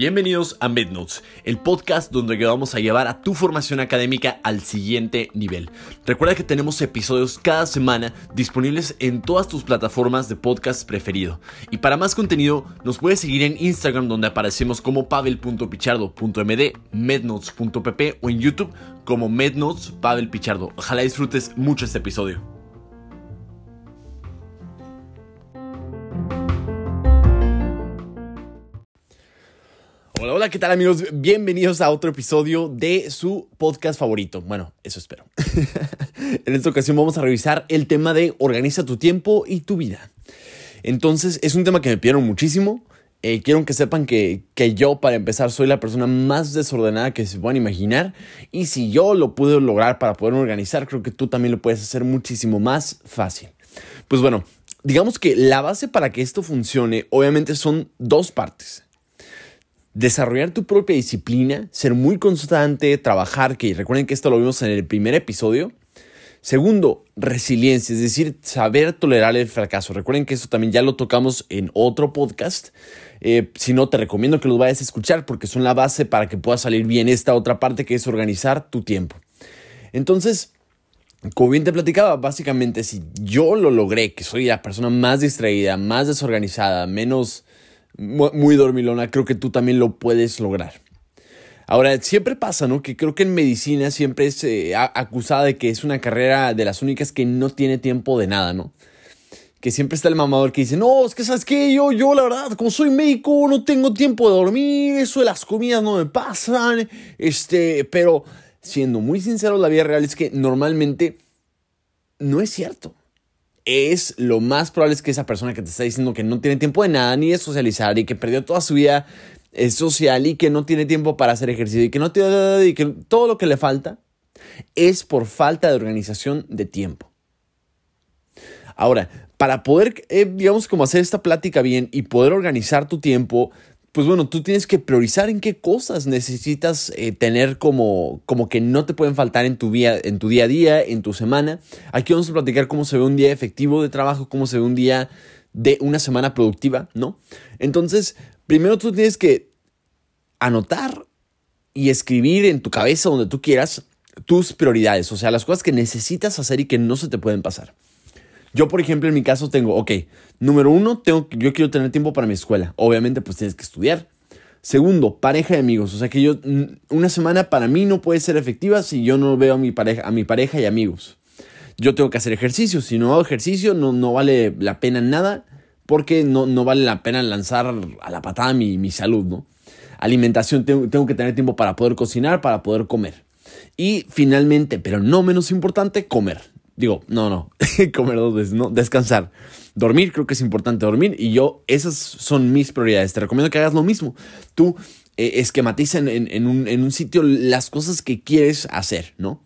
Bienvenidos a MedNotes, el podcast donde vamos a llevar a tu formación académica al siguiente nivel. Recuerda que tenemos episodios cada semana disponibles en todas tus plataformas de podcast preferido. Y para más contenido, nos puedes seguir en Instagram donde aparecemos como pavel.pichardo.md, mednotes.pp o en YouTube como MedNotes Pavel Pichardo. Ojalá disfrutes mucho este episodio. Hola, ¿qué tal amigos? Bienvenidos a otro episodio de su podcast favorito. Bueno, eso espero. en esta ocasión vamos a revisar el tema de organiza tu tiempo y tu vida. Entonces, es un tema que me pidieron muchísimo. Eh, quiero que sepan que, que, yo, para empezar, soy la persona más desordenada que se puedan imaginar. Y si yo lo pude lograr para poder organizar, creo que tú también lo puedes hacer muchísimo más fácil. Pues bueno, digamos que la base para que esto funcione, obviamente, son dos partes desarrollar tu propia disciplina, ser muy constante, trabajar, que recuerden que esto lo vimos en el primer episodio. Segundo, resiliencia, es decir, saber tolerar el fracaso. Recuerden que esto también ya lo tocamos en otro podcast. Eh, si no, te recomiendo que los vayas a escuchar porque son la base para que pueda salir bien esta otra parte que es organizar tu tiempo. Entonces, como bien te platicaba, básicamente si yo lo logré, que soy la persona más distraída, más desorganizada, menos muy dormilona, creo que tú también lo puedes lograr. Ahora, siempre pasa, ¿no? Que creo que en medicina siempre es eh, acusada de que es una carrera de las únicas que no tiene tiempo de nada, ¿no? Que siempre está el mamador que dice, no, es que sabes qué, yo, yo la verdad, como soy médico, no tengo tiempo de dormir, eso de las comidas no me pasan, este, pero siendo muy sincero, la vida real es que normalmente no es cierto es lo más probable es que esa persona que te está diciendo que no tiene tiempo de nada ni de socializar y que perdió toda su vida eh, social y que no tiene tiempo para hacer ejercicio y que no tiene y que todo lo que le falta es por falta de organización de tiempo. Ahora, para poder, eh, digamos, como hacer esta plática bien y poder organizar tu tiempo, pues bueno, tú tienes que priorizar en qué cosas necesitas eh, tener como, como que no te pueden faltar en tu, día, en tu día a día, en tu semana. Aquí vamos a platicar cómo se ve un día efectivo de trabajo, cómo se ve un día de una semana productiva, ¿no? Entonces, primero tú tienes que anotar y escribir en tu cabeza, donde tú quieras, tus prioridades, o sea, las cosas que necesitas hacer y que no se te pueden pasar. Yo, por ejemplo, en mi caso tengo, ok, número uno, tengo, yo quiero tener tiempo para mi escuela. Obviamente, pues tienes que estudiar. Segundo, pareja y amigos. O sea que yo, mm, una semana para mí no puede ser efectiva si yo no veo a mi pareja, a mi pareja y amigos. Yo tengo que hacer ejercicio. Si no hago ejercicio, no, no vale la pena nada porque no, no vale la pena lanzar a la patada mi, mi salud, ¿no? Alimentación, tengo, tengo que tener tiempo para poder cocinar, para poder comer. Y finalmente, pero no menos importante, comer. Digo, no, no, comer dos veces, no, descansar. Dormir, creo que es importante dormir y yo, esas son mis prioridades. Te recomiendo que hagas lo mismo. Tú eh, esquematiza en, un, en un sitio las cosas que quieres hacer, ¿no?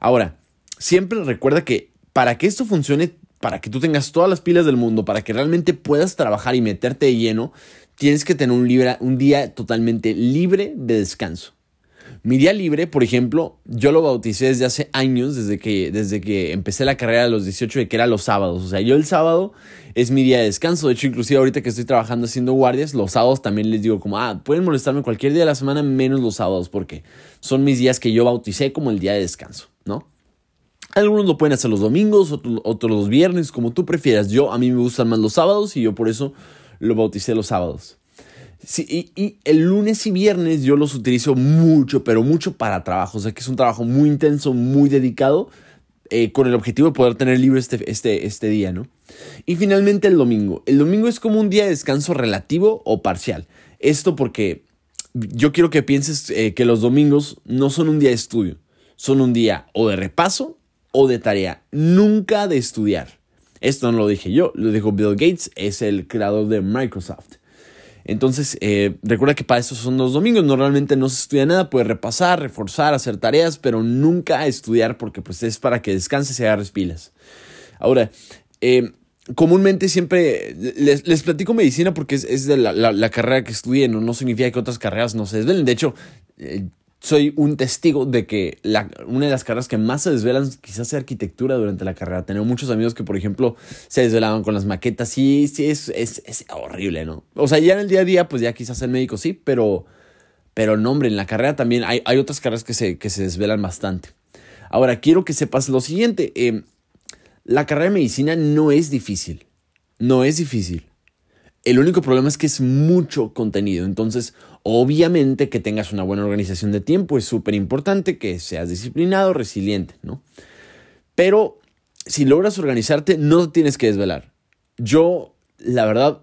Ahora, siempre recuerda que para que esto funcione, para que tú tengas todas las pilas del mundo, para que realmente puedas trabajar y meterte de lleno, tienes que tener un, un día totalmente libre de descanso. Mi día libre, por ejemplo, yo lo bauticé desde hace años, desde que, desde que empecé la carrera a los 18, de que era los sábados. O sea, yo el sábado es mi día de descanso. De hecho, inclusive ahorita que estoy trabajando haciendo guardias, los sábados también les digo como, ah, pueden molestarme cualquier día de la semana, menos los sábados, porque son mis días que yo bauticé como el día de descanso, ¿no? Algunos lo pueden hacer los domingos, otros, otros los viernes, como tú prefieras. Yo, a mí me gustan más los sábados y yo por eso lo bauticé los sábados. Sí, y, el lunes y viernes yo los utilizo mucho, pero mucho para trabajo. O sea que es un trabajo muy intenso, muy dedicado, eh, con el objetivo de poder tener libre este, este, este día, ¿no? Y finalmente el domingo. El domingo es como un día de descanso relativo o parcial. Esto porque yo quiero que pienses eh, que los domingos no son un día de estudio, son un día o de repaso o de tarea, nunca de estudiar. Esto no lo dije yo, lo dijo Bill Gates, es el creador de Microsoft. Entonces, eh, recuerda que para eso son los domingos. Normalmente no se estudia nada, puedes repasar, reforzar, hacer tareas, pero nunca estudiar porque pues es para que descanses y agarres pilas. Ahora, eh, comúnmente siempre les, platico medicina porque es, de la, carrera que estudié, no, no significa que otras carreras no se desvelen. De hecho, eh, soy un testigo de que una de las carreras que más se desvelan quizás sea arquitectura durante la carrera. Tengo muchos amigos que, por ejemplo, se desvelaban con las maquetas. Sí, sí, es, es, horrible, ¿no? O sea, ya en el día a día, pues ya quizás el médico sí, pero, pero no, hombre, en la carrera también hay, hay otras carreras que se, que se desvelan bastante. Ahora, quiero que sepas lo siguiente. Eh, la carrera de medicina no es difícil. No es difícil. El único problema es que es mucho contenido. Entonces, obviamente que tengas una buena organización de tiempo es súper importante, que seas disciplinado, resiliente, ¿no? Pero si logras organizarte, no tienes que desvelar. Yo, la verdad,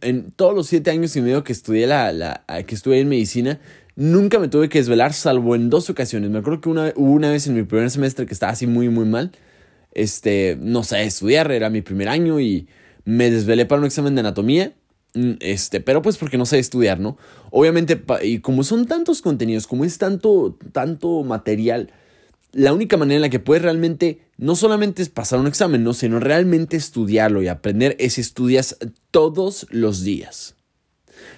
en todos los siete años y medio que estudié, la, que estudié en medicina, nunca me tuve que desvelar, salvo en dos ocasiones. Me acuerdo que una, una vez en mi primer semestre que estaba así muy, muy mal. Este, no sé, estudiar, era mi primer año y me desvelé para un examen de anatomía. Mm, este, pero pues porque no sé estudiar, ¿no? Obviamente, y como son tantos contenidos, como es tanto, tanto material, la única manera en la que puedes realmente, no solamente es pasar un examen, ¿no? Sino realmente estudiarlo y aprender es estudias todos los días.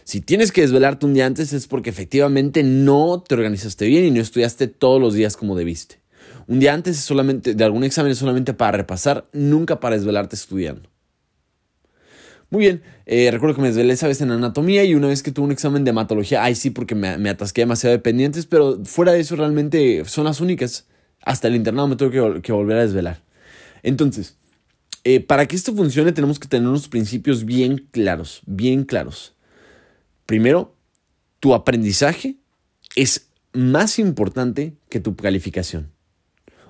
Si tienes que desvelarte un día antes es porque efectivamente no te organizaste bien y no estudiaste todos los días como debiste. Un día antes es solamente, de algún examen es solamente para repasar, nunca para desvelarte estudiando. Muy bien, eh, recuerdo que me desvelé esa vez en anatomía y una vez que tuve un examen de hematología, ay sí, porque me, atasqué demasiado de pendientes, pero fuera de eso realmente son las únicas. Hasta el internado me tuve que, volver a desvelar. Entonces, eh, para que esto funcione tenemos que tener unos principios bien claros, bien claros. Primero, tu aprendizaje es más importante que tu calificación.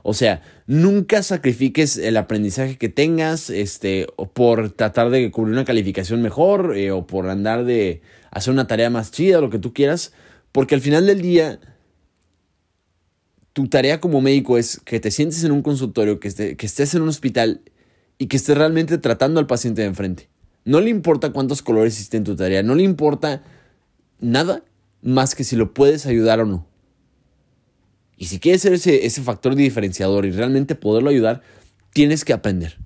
O sea, nunca sacrifiques el aprendizaje que tengas este, por tratar de cubrir una calificación mejor eh, o por andar de hacer una tarea más chida, lo que tú quieras, porque al final del día tu tarea como médico es que te sientes en un consultorio, que, que estés en un hospital y que estés realmente tratando al paciente de enfrente. No le importa cuántos colores existen en tu tarea, no le importa nada más que si lo puedes ayudar o no. Y si quieres ser ese, ese factor diferenciador y realmente poderlo ayudar, tienes que aprender.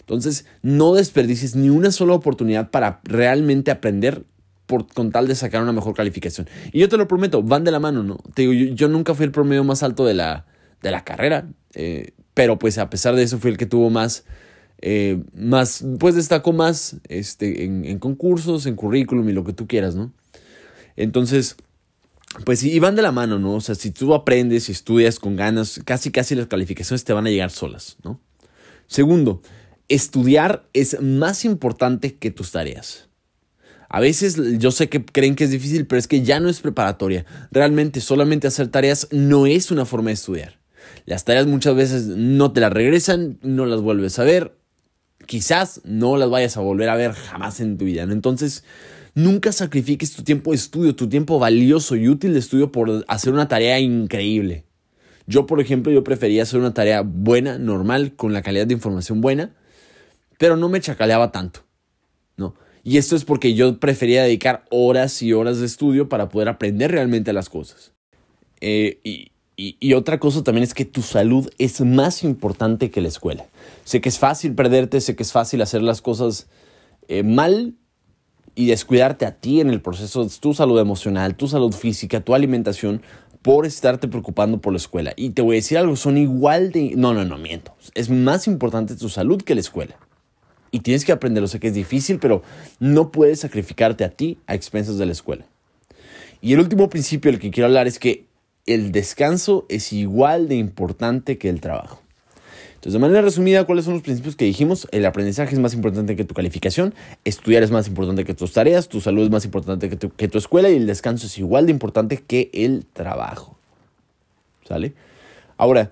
Entonces, no desperdicies ni una sola oportunidad para realmente aprender por, con tal de sacar una mejor calificación. Y yo te lo prometo, van de la mano, ¿no? Te digo, yo, nunca fui el promedio más alto de la, de la carrera, eh, pero pues a pesar de eso fui el que tuvo más, eh, más pues destacó más este, en, en concursos, en currículum y lo que tú quieras, ¿no? Entonces, pues sí, van de la mano, ¿no? O sea, si tú aprendes y estudias con ganas, casi casi las calificaciones te van a llegar solas, ¿no? Segundo, estudiar es más importante que tus tareas. A veces yo sé que creen que es difícil, pero es que ya no es preparatoria. Realmente solamente hacer tareas no es una forma de estudiar. Las tareas muchas veces no te las regresan, no las vuelves a ver. Quizás no las vayas a volver a ver jamás en tu vida. ¿no? Entonces, Nunca sacrifiques tu tiempo de estudio, tu tiempo valioso y útil de estudio por hacer una tarea increíble. Yo, por ejemplo, yo prefería hacer una tarea buena, normal, con la calidad de información buena, pero no me chacaleaba tanto. ¿no? Y esto es porque yo prefería dedicar horas y horas de estudio para poder aprender realmente las cosas. Eh, y, otra cosa también es que tu salud es más importante que la escuela. Sé que es fácil perderte, sé que es fácil hacer las cosas eh, mal, y descuidarte a ti en el proceso de tu salud emocional, tu salud física, tu alimentación, por estarte preocupando por la escuela. Y te voy a decir algo, son igual de... No, no, no, miento. Es más importante tu salud que la escuela. Y tienes que aprenderlo. Sé que es difícil, pero no puedes sacrificarte a ti a expensas de la escuela. Y el último principio del que quiero hablar es que el descanso es igual de importante que el trabajo. De manera resumida, ¿cuáles son los principios que dijimos? El aprendizaje es más importante que tu calificación, estudiar es más importante que tus tareas, tu salud es más importante que tu, que tu escuela y el descanso es igual de importante que el trabajo. ¿Sale? Ahora,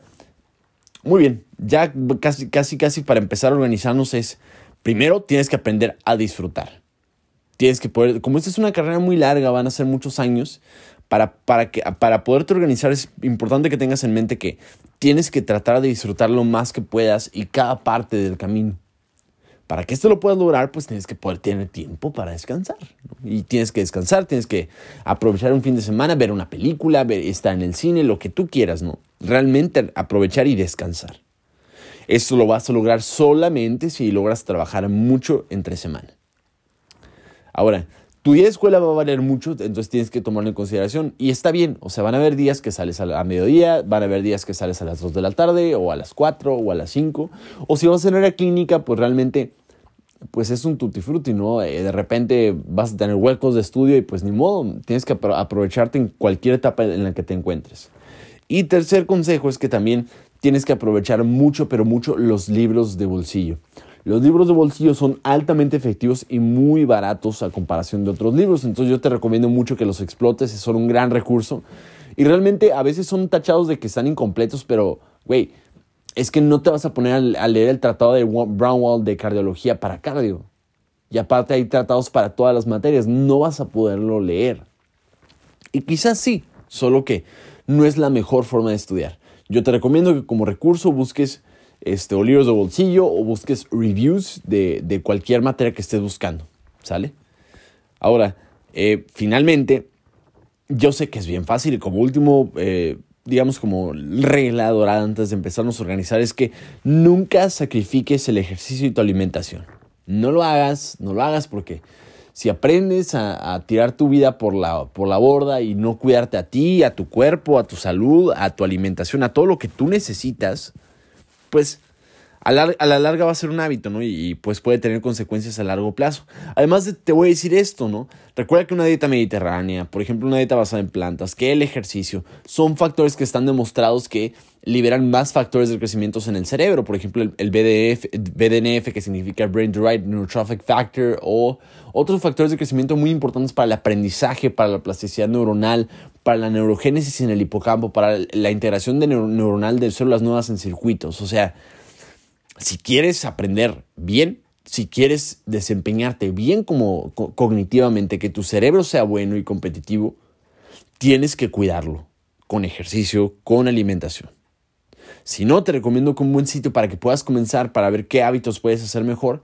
muy bien, ya casi, casi, casi para empezar a organizarnos es, primero tienes que aprender a disfrutar. Tienes que poder, como esta es una carrera muy larga, van a ser muchos años, para, para, que, para poderte organizar es importante que tengas en mente que tienes que tratar de disfrutar lo más que puedas y cada parte del camino. Para que esto lo puedas lograr, pues tienes que poder tener tiempo para descansar. Y tienes que descansar, tienes que aprovechar un fin de semana, ver una película, ver, estar en el cine, lo que tú quieras, ¿no? Realmente aprovechar y descansar. Esto lo vas a lograr solamente si logras trabajar mucho entre semana. Ahora, tu día de escuela va a valer mucho, entonces tienes que tomarlo en consideración. Y está bien, o sea, van a haber días que sales a, mediodía, van a haber días que sales a las 2 de la tarde, o a las 4, o a las 5. O si vas a tener a clínica, pues realmente, pues es un tutti frutti, ¿no? Eh, de repente vas a tener huecos de estudio y pues ni modo, tienes que aprovecharte en cualquier etapa en la que te encuentres. Y tercer consejo es que también tienes que aprovechar mucho, pero mucho los libros de bolsillo. Los libros de bolsillo son altamente efectivos y muy baratos a comparación de otros libros, entonces yo te recomiendo mucho que los explotes, son un gran recurso. Y realmente a veces son tachados de que están incompletos, pero, güey, es que no te vas a poner a leer el tratado de Brownwall de cardiología para cardio. Y aparte hay tratados para todas las materias, no vas a poderlo leer. Y quizás sí, solo que no es la mejor forma de estudiar. Yo te recomiendo que como recurso busques este, o libros de bolsillo o busques reviews de, cualquier materia que estés buscando, ¿sale? Ahora, eh, finalmente, yo sé que es bien fácil y como último, eh, digamos como regla dorada antes de empezarnos a organizar es que nunca sacrifiques el ejercicio y tu alimentación. No lo hagas, no lo hagas porque si aprendes a, tirar tu vida por la, por la borda y no cuidarte a ti, a tu cuerpo, a tu salud, a tu alimentación, a todo lo que tú necesitas, pues a, la larga va a ser un hábito, ¿no? Y, pues puede tener consecuencias a largo plazo. Además, te voy a decir esto, ¿no? Recuerda que una dieta mediterránea, por ejemplo, una dieta basada en plantas, que el ejercicio, son factores que están demostrados que liberan más factores de crecimiento en el cerebro. Por ejemplo, el, BDF, BDNF, que significa Brain Derived Neurotrophic Factor, o otros factores de crecimiento muy importantes para el aprendizaje, para la plasticidad neuronal, para la neurogénesis en el hipocampo, para la integración de neuronal de células nuevas en circuitos. O sea, si quieres aprender bien, si quieres desempeñarte bien como cognitivamente, que tu cerebro sea bueno y competitivo, tienes que cuidarlo con ejercicio, con alimentación. Si no, te recomiendo que un buen sitio para que puedas comenzar, para ver qué hábitos puedes hacer mejor.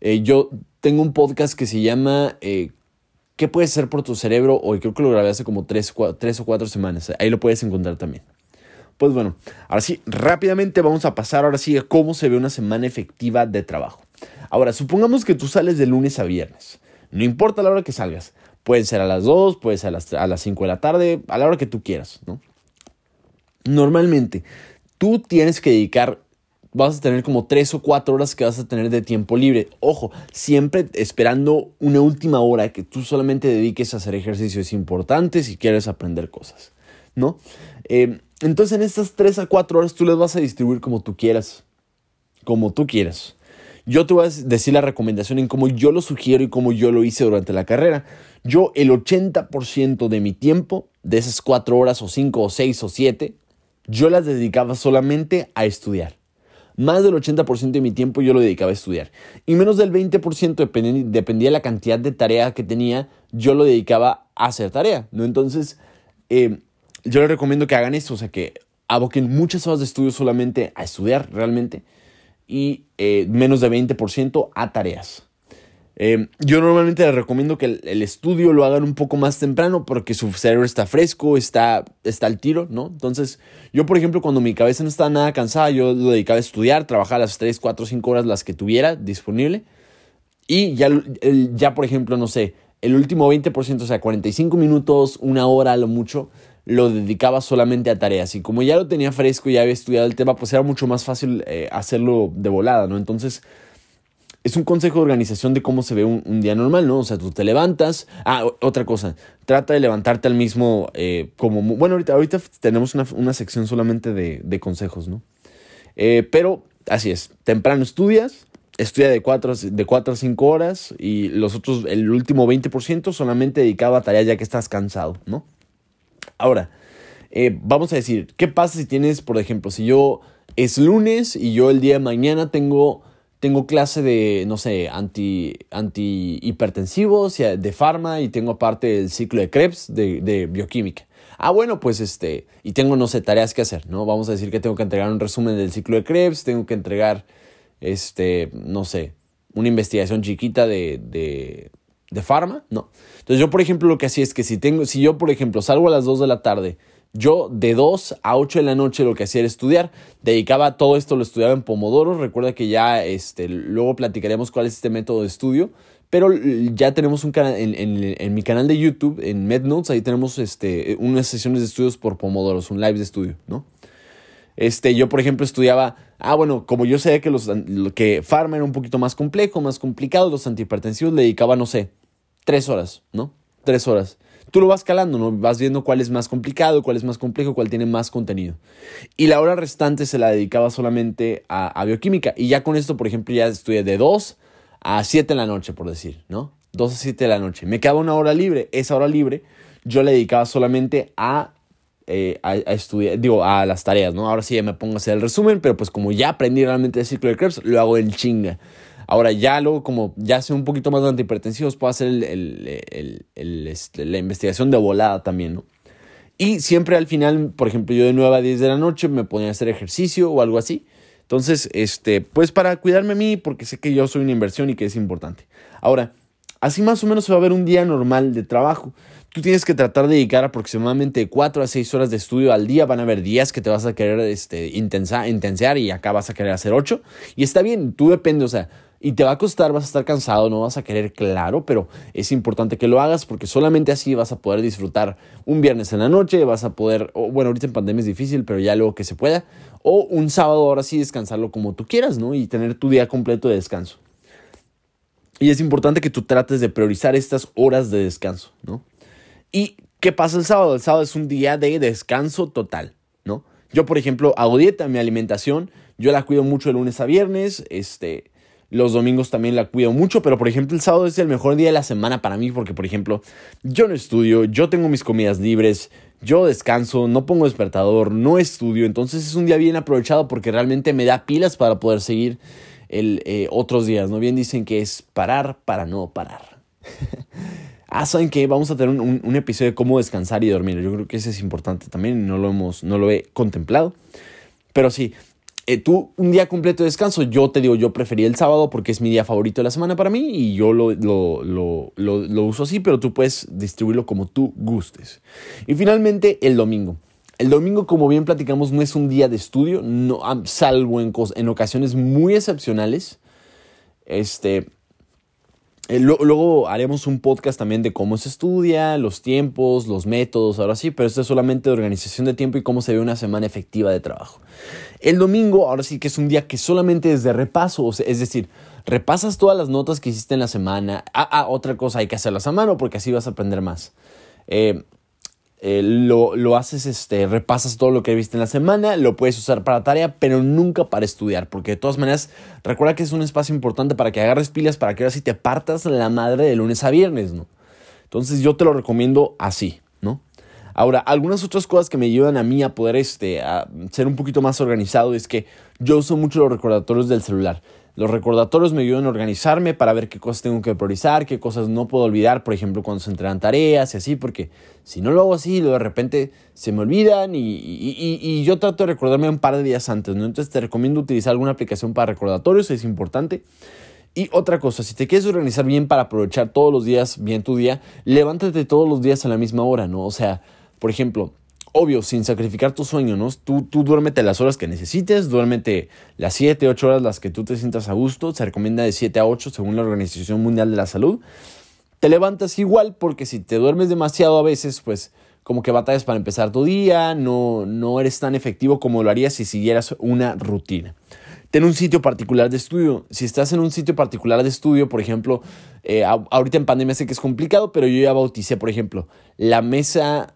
Eh, yo tengo un podcast que se llama eh, ¿Qué puedes hacer por tu cerebro? Hoy creo que lo grabé hace como tres, o cuatro semanas. Ahí lo puedes encontrar también. Pues bueno, ahora sí, rápidamente vamos a pasar ahora sí a cómo se ve una semana efectiva de trabajo. Ahora, supongamos que tú sales de lunes a viernes. No importa la hora que salgas. Puede ser a las 2, puede ser a las, a las 5 de la tarde, a la hora que tú quieras, ¿no? Normalmente, tú tienes que dedicar vas a tener como tres o cuatro horas que vas a tener de tiempo libre. Ojo, siempre esperando una última hora que tú solamente dediques a hacer ejercicios importantes si quieres aprender cosas, ¿no? Eh, entonces en estas tres a cuatro horas tú les vas a distribuir como tú quieras, como tú quieras. Yo te voy a decir la recomendación en cómo yo lo sugiero y cómo yo lo hice durante la carrera. Yo el 80% de mi tiempo, de esas cuatro horas o cinco o seis o siete, yo las dedicaba solamente a estudiar. Más del 80% de mi tiempo yo lo dedicaba a estudiar. Y menos del 20% dependía, de la cantidad de tarea que tenía, yo lo dedicaba a hacer tarea. ¿no? Entonces, eh, yo les recomiendo que hagan esto, o sea, que aboquen muchas horas de estudio solamente a estudiar realmente y eh, menos de 20% a tareas. Eh, yo normalmente les recomiendo que el, estudio lo hagan un poco más temprano porque su cerebro está fresco, está, está al tiro, ¿no? Entonces, yo, por ejemplo, cuando mi cabeza no estaba nada cansada, yo lo dedicaba a estudiar, trabajar las 3, 4, 5 horas las que tuviera disponible. Y ya, ya por ejemplo, no sé, el último 20%, o sea, 45 minutos, una hora a lo mucho, lo dedicaba solamente a tareas. Y como ya lo tenía fresco y ya había estudiado el tema, pues era mucho más fácil eh, hacerlo de volada, ¿no? Entonces, es un consejo de organización de cómo se ve un, día normal, ¿no? O sea, tú te levantas. Ah, otra cosa, trata de levantarte al mismo, eh, como, bueno, ahorita, ahorita tenemos una, sección solamente de, consejos, ¿no? Eh, pero así es, temprano estudias, estudia de 4 de cuatro a 5 horas y los otros, el último 20% solamente dedicado a tareas ya que estás cansado, ¿no? Ahora, eh, vamos a decir, ¿qué pasa si tienes, por ejemplo, si yo es lunes y yo el día de mañana tengo tengo clase de, no sé, anti, anti hipertensivos, de farma y tengo aparte el ciclo de Krebs de, bioquímica. Ah, bueno, pues este, y tengo, no sé, tareas que hacer, ¿no? Vamos a decir que tengo que entregar un resumen del ciclo de Krebs, tengo que entregar, este, no sé, una investigación chiquita de, de farma, ¿no? Entonces yo, por ejemplo, lo que hacía es que si tengo, si yo, por ejemplo, salgo a las 2 de la tarde, Yo de 2 a 8 de la noche lo que hacía era estudiar. Dedicaba todo esto, lo estudiaba en Pomodoro. Recuerda que ya este, luego platicaremos cuál es este método de estudio. Pero ya tenemos un canal en, en, mi canal de YouTube, en MedNotes, ahí tenemos este, unas sesiones de estudios por Pomodoro, un live de estudio, ¿no? Este, yo, por ejemplo, estudiaba, ah, bueno, como yo sabía que, los, que Pharma era un poquito más complejo, más complicado, los antihipertensivos le dedicaba, no sé, tres horas, ¿no? Tres horas tú lo vas calando, ¿no? Vas viendo cuál es más complicado, cuál es más complejo, cuál tiene más contenido. Y la hora restante se la dedicaba solamente a, bioquímica. Y ya con esto, por ejemplo, ya estudié de 2 a 7 de la noche, por decir, ¿no? 2 a 7 de la noche. Me quedaba una hora libre. Esa hora libre yo le dedicaba solamente a, eh, a, estudiar, digo, a las tareas, ¿no? Ahora sí ya me pongo a hacer el resumen, pero pues como ya aprendí realmente el ciclo de Krebs, lo hago en chinga. Ahora ya luego, como ya sé un poquito más de antihipertensivos, puedo hacer este, la investigación de volada también, ¿no? Y siempre al final, por ejemplo, yo de 9 a 10 de la noche me ponía a hacer ejercicio o algo así. Entonces, este, pues para cuidarme a mí, porque sé que yo soy una inversión y que es importante. Ahora, así más o menos se va a ver un día normal de trabajo. Tú tienes que tratar de dedicar aproximadamente 4 a 6 horas de estudio al día. Van a haber días que te vas a querer este, intensa, intensear y acá vas a querer hacer 8. Y está bien, tú depende, o sea, y te va a costar, vas a estar cansado, no vas a querer, claro, pero es importante que lo hagas porque solamente así vas a poder disfrutar un viernes en la noche, vas a poder, bueno, ahorita en pandemia es difícil, pero ya luego que se pueda, o un sábado ahora sí descansarlo como tú quieras, ¿no? Y tener tu día completo de descanso. Y es importante que tú trates de priorizar estas horas de descanso, ¿no? ¿Y qué pasa el sábado? El sábado es un día de descanso total, ¿no? Yo, por ejemplo, hago dieta, mi alimentación, yo la cuido mucho de lunes a viernes, este, los domingos también la cuido mucho, pero por ejemplo el sábado es el mejor día de la semana para mí porque por ejemplo yo no estudio, yo tengo mis comidas libres, yo descanso, no pongo despertador, no estudio, entonces es un día bien aprovechado porque realmente me da pilas para poder seguir el, eh, otros días, ¿no? Bien dicen que es parar para no parar. ah, ¿saben que Vamos a tener un, un, episodio de cómo descansar y dormir. Yo creo que eso es importante también, no lo, hemos, no lo he contemplado. Pero sí, eh, tú un día completo de descanso, yo te digo, yo preferí el sábado porque es mi día favorito de la semana para mí y yo lo, lo, lo, lo, uso así, pero tú puedes distribuirlo como tú gustes. Y finalmente el domingo. El domingo, como bien platicamos, no es un día de estudio, no, salvo en, en ocasiones muy excepcionales. Este, luego haremos un podcast también de cómo se estudia, los tiempos, los métodos, ahora sí, pero esto es solamente de organización de tiempo y cómo se ve una semana efectiva de trabajo. El domingo, ahora sí que es un día que solamente es de repaso, es decir, repasas todas las notas que hiciste en la semana. Ah, ah, otra cosa, hay que hacerlas a mano porque así vas a aprender más. Eh, eh, lo, lo, haces, este, repasas todo lo que viste en la semana, lo puedes usar para tarea, pero nunca para estudiar, porque de todas maneras, recuerda que es un espacio importante para que agarres pilas, para que ahora sí te partas la madre de lunes a viernes, ¿no? Entonces yo te lo recomiendo así, ¿no? Ahora, algunas otras cosas que me ayudan a mí a poder este, a ser un poquito más organizado es que yo uso mucho los recordatorios del celular. Los recordatorios me ayudan a organizarme para ver qué cosas tengo que priorizar, qué cosas no puedo olvidar, por ejemplo, cuando se entregan tareas y así, porque si no lo hago así, de repente se me olvidan y, y, yo trato de recordarme un par de días antes, ¿no? Entonces te recomiendo utilizar alguna aplicación para recordatorios, es importante. Y otra cosa, si te quieres organizar bien para aprovechar todos los días bien tu día, levántate todos los días a la misma hora, ¿no? O sea, por ejemplo, obvio, sin sacrificar tu sueño, ¿no? Tú, tú duérmete las horas que necesites, duérmete las 7, 8 horas las que tú te sientas a gusto, se recomienda de 7 a 8 según la Organización Mundial de la Salud. Te levantas igual porque si te duermes demasiado a veces, pues como que batallas para empezar tu día, no, no eres tan efectivo como lo harías si siguieras una rutina. Ten un sitio particular de estudio. Si estás en un sitio particular de estudio, por ejemplo, eh, ahorita en pandemia sé que es complicado, pero yo ya bauticé, por ejemplo, la mesa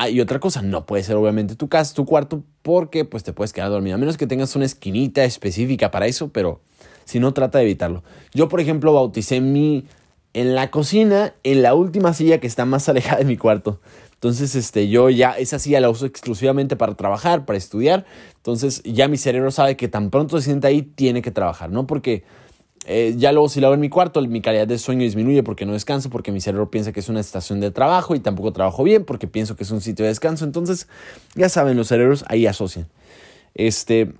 Ah, y otra cosa, no puede ser obviamente tu casa, tu cuarto, porque pues te puedes quedar dormido, a menos que tengas una esquinita específica para eso, pero si no, trata de evitarlo. Yo, por ejemplo, bauticé mi en la cocina, en la última silla que está más alejada de mi cuarto. Entonces, este, yo ya esa silla la uso exclusivamente para trabajar, para estudiar. Entonces, ya mi cerebro sabe que tan pronto se sienta ahí, tiene que trabajar, ¿no? Porque eh, ya luego si lo hago en mi cuarto, mi calidad de sueño disminuye porque no descanso, porque mi cerebro piensa que es una estación de trabajo y tampoco trabajo bien porque pienso que es un sitio de descanso. Entonces, ya saben, los cerebros ahí asocian. Este,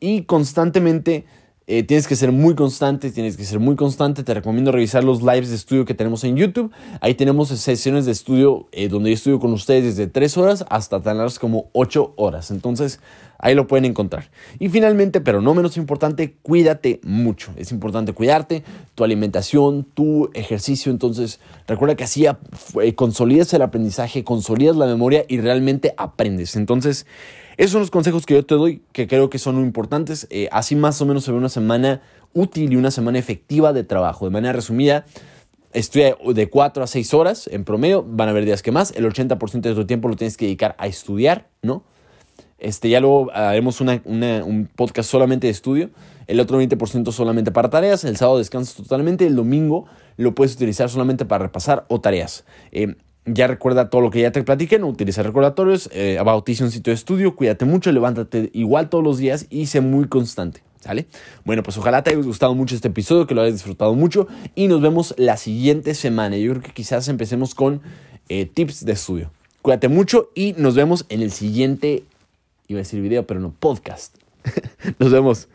y constantemente Eh, tienes que ser muy constante, tienes que ser muy constante. Te recomiendo revisar los lives de estudio que tenemos en YouTube. Ahí tenemos sesiones de estudio eh, donde yo estudio con ustedes desde 3 horas hasta tan largas como 8 horas. Entonces, ahí lo pueden encontrar. Y finalmente, pero no menos importante, cuídate mucho. Es importante cuidarte, tu alimentación, tu ejercicio. Entonces, recuerda que así eh, consolidas el aprendizaje, consolidas la memoria y realmente aprendes. Entonces, esos son los consejos que yo te doy que creo que son muy importantes. Eh, así más o menos se ve una semana útil y una semana efectiva de trabajo. De manera resumida, estudia de 4 a 6 horas en promedio. Van a haber días que más. El 80% de tu tiempo lo tienes que dedicar a estudiar, ¿no? Este, ya luego haremos un podcast solamente de estudio. El otro 20% solamente para tareas. El sábado descansas totalmente. El domingo lo puedes utilizar solamente para repasar o tareas. Eh, ya recuerda todo lo que ya te platiqué, no utiliza recordatorios, eh, un sitio de estudio, cuídate mucho, levántate igual todos los días y sé muy constante. ¿Sale? Bueno, pues ojalá te haya gustado mucho este episodio, que lo hayas disfrutado mucho y nos vemos la siguiente semana. Yo creo que quizás empecemos con eh, tips de estudio. Cuídate mucho y nos vemos en el siguiente, iba a decir video, pero no, podcast. nos vemos.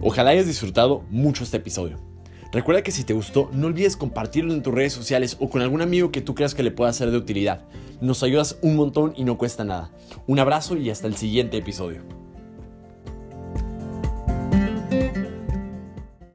Ojalá hayas disfrutado mucho este episodio. Recuerda que si te gustó, no olvides compartirlo en tus redes sociales o con algún amigo que tú creas que le pueda ser de utilidad. Nos ayudas un montón y no cuesta nada. Un abrazo y hasta el siguiente episodio.